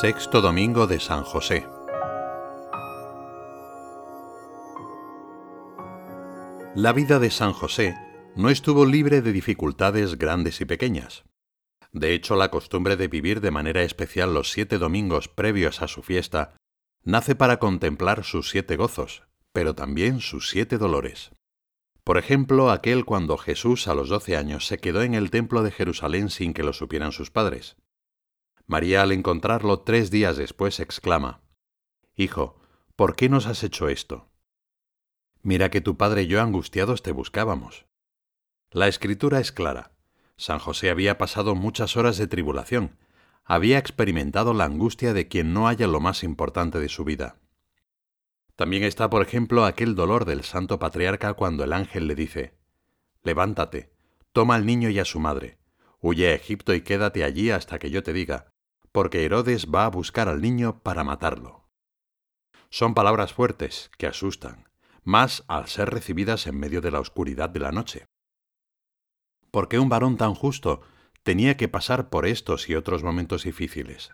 Sexto Domingo de San José. La vida de San José no estuvo libre de dificultades grandes y pequeñas. De hecho, la costumbre de vivir de manera especial los siete domingos previos a su fiesta nace para contemplar sus siete gozos, pero también sus siete dolores. Por ejemplo, aquel cuando Jesús a los doce años se quedó en el templo de Jerusalén sin que lo supieran sus padres. María al encontrarlo tres días después exclama, Hijo, ¿por qué nos has hecho esto? Mira que tu padre y yo angustiados te buscábamos. La escritura es clara. San José había pasado muchas horas de tribulación, había experimentado la angustia de quien no haya lo más importante de su vida. También está, por ejemplo, aquel dolor del santo patriarca cuando el ángel le dice, Levántate, toma al niño y a su madre, huye a Egipto y quédate allí hasta que yo te diga, porque Herodes va a buscar al niño para matarlo. Son palabras fuertes que asustan, más al ser recibidas en medio de la oscuridad de la noche. ¿Por qué un varón tan justo tenía que pasar por estos y otros momentos difíciles?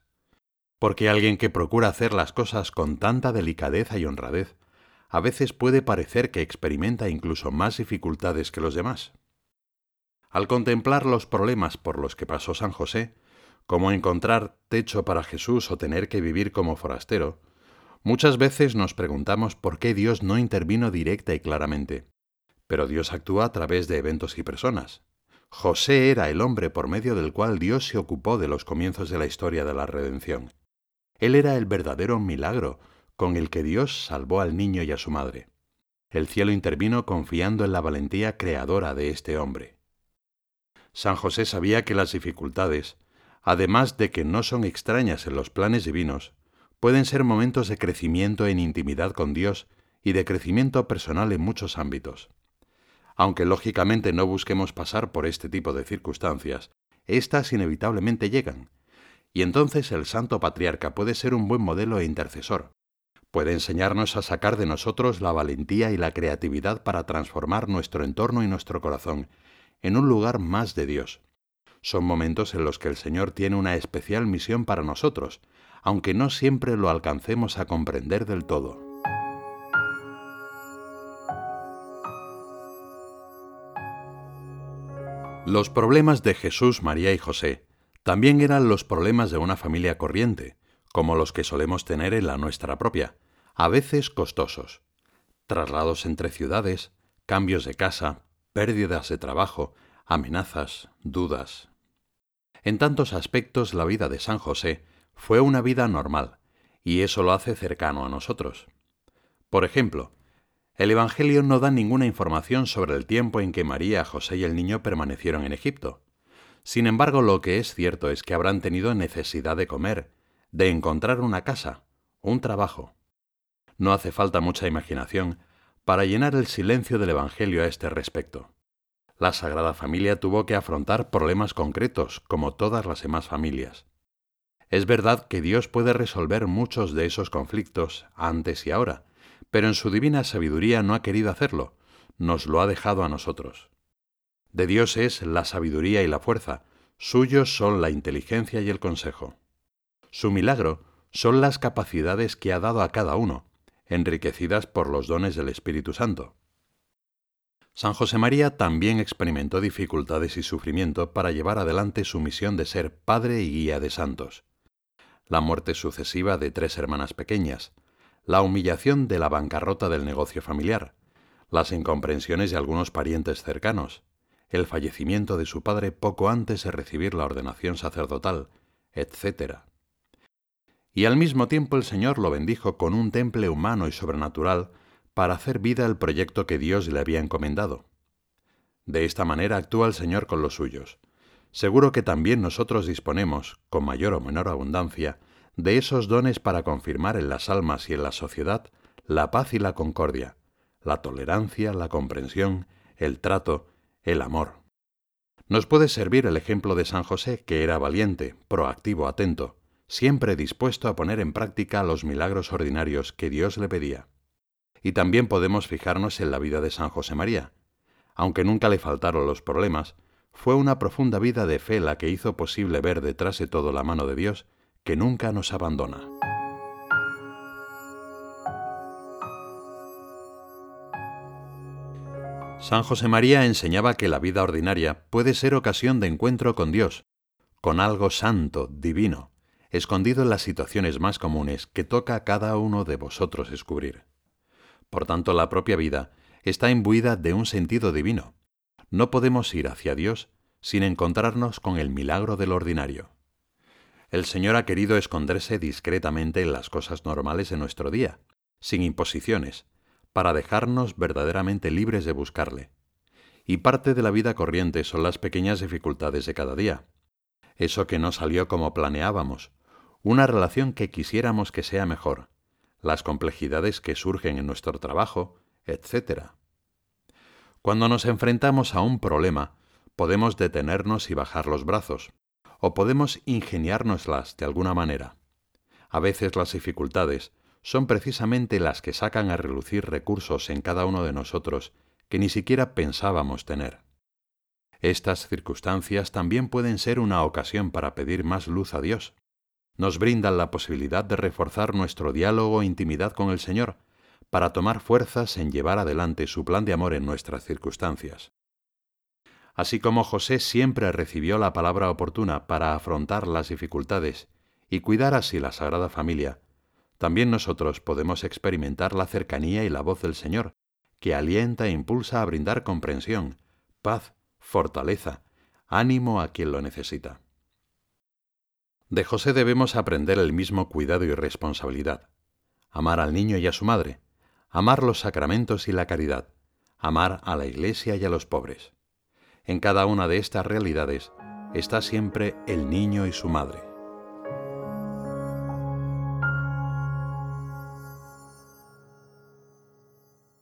Porque alguien que procura hacer las cosas con tanta delicadeza y honradez, a veces puede parecer que experimenta incluso más dificultades que los demás. Al contemplar los problemas por los que pasó San José, como encontrar techo para Jesús o tener que vivir como forastero, muchas veces nos preguntamos por qué Dios no intervino directa y claramente. Pero Dios actúa a través de eventos y personas. José era el hombre por medio del cual Dios se ocupó de los comienzos de la historia de la redención. Él era el verdadero milagro con el que Dios salvó al niño y a su madre. El cielo intervino confiando en la valentía creadora de este hombre. San José sabía que las dificultades, además de que no son extrañas en los planes divinos, pueden ser momentos de crecimiento en intimidad con Dios y de crecimiento personal en muchos ámbitos. Aunque lógicamente no busquemos pasar por este tipo de circunstancias, éstas inevitablemente llegan, y entonces el Santo Patriarca puede ser un buen modelo e intercesor. Puede enseñarnos a sacar de nosotros la valentía y la creatividad para transformar nuestro entorno y nuestro corazón en un lugar más de Dios, son momentos en los que el Señor tiene una especial misión para nosotros, aunque no siempre lo alcancemos a comprender del todo. Los problemas de Jesús, María y José también eran los problemas de una familia corriente, como los que solemos tener en la nuestra propia, a veces costosos. Traslados entre ciudades, cambios de casa, pérdidas de trabajo, amenazas, dudas, en tantos aspectos la vida de San José fue una vida normal, y eso lo hace cercano a nosotros. Por ejemplo, el Evangelio no da ninguna información sobre el tiempo en que María, José y el niño permanecieron en Egipto. Sin embargo, lo que es cierto es que habrán tenido necesidad de comer, de encontrar una casa, un trabajo. No hace falta mucha imaginación para llenar el silencio del Evangelio a este respecto. La Sagrada Familia tuvo que afrontar problemas concretos, como todas las demás familias. Es verdad que Dios puede resolver muchos de esos conflictos antes y ahora, pero en su divina sabiduría no ha querido hacerlo, nos lo ha dejado a nosotros. De Dios es la sabiduría y la fuerza, suyos son la inteligencia y el consejo. Su milagro son las capacidades que ha dado a cada uno, enriquecidas por los dones del Espíritu Santo. San José María también experimentó dificultades y sufrimiento para llevar adelante su misión de ser padre y guía de santos. La muerte sucesiva de tres hermanas pequeñas, la humillación de la bancarrota del negocio familiar, las incomprensiones de algunos parientes cercanos, el fallecimiento de su padre poco antes de recibir la ordenación sacerdotal, etc. Y al mismo tiempo el Señor lo bendijo con un temple humano y sobrenatural para hacer vida el proyecto que Dios le había encomendado. De esta manera actúa el Señor con los suyos. Seguro que también nosotros disponemos, con mayor o menor abundancia, de esos dones para confirmar en las almas y en la sociedad la paz y la concordia, la tolerancia, la comprensión, el trato, el amor. Nos puede servir el ejemplo de San José, que era valiente, proactivo, atento, siempre dispuesto a poner en práctica los milagros ordinarios que Dios le pedía. Y también podemos fijarnos en la vida de San José María. Aunque nunca le faltaron los problemas, fue una profunda vida de fe la que hizo posible ver detrás de todo la mano de Dios que nunca nos abandona. San José María enseñaba que la vida ordinaria puede ser ocasión de encuentro con Dios, con algo santo, divino, escondido en las situaciones más comunes que toca a cada uno de vosotros descubrir. Por tanto, la propia vida está imbuida de un sentido divino. No podemos ir hacia Dios sin encontrarnos con el milagro del ordinario. El Señor ha querido esconderse discretamente en las cosas normales de nuestro día, sin imposiciones, para dejarnos verdaderamente libres de buscarle. Y parte de la vida corriente son las pequeñas dificultades de cada día. Eso que no salió como planeábamos, una relación que quisiéramos que sea mejor, las complejidades que surgen en nuestro trabajo, etc. Cuando nos enfrentamos a un problema, podemos detenernos y bajar los brazos, o podemos ingeniárnoslas de alguna manera. A veces las dificultades son precisamente las que sacan a relucir recursos en cada uno de nosotros que ni siquiera pensábamos tener. Estas circunstancias también pueden ser una ocasión para pedir más luz a Dios, nos brindan la posibilidad de reforzar nuestro diálogo e intimidad con el Señor, para tomar fuerzas en llevar adelante su plan de amor en nuestras circunstancias. Así como José siempre recibió la palabra oportuna para afrontar las dificultades y cuidar así la Sagrada Familia, también nosotros podemos experimentar la cercanía y la voz del Señor, que alienta e impulsa a brindar comprensión, paz, fortaleza, ánimo a quien lo necesita. De José debemos aprender el mismo cuidado y responsabilidad. Amar al niño y a su madre, amar los sacramentos y la caridad, amar a la Iglesia y a los pobres. En cada una de estas realidades está siempre el niño y su madre.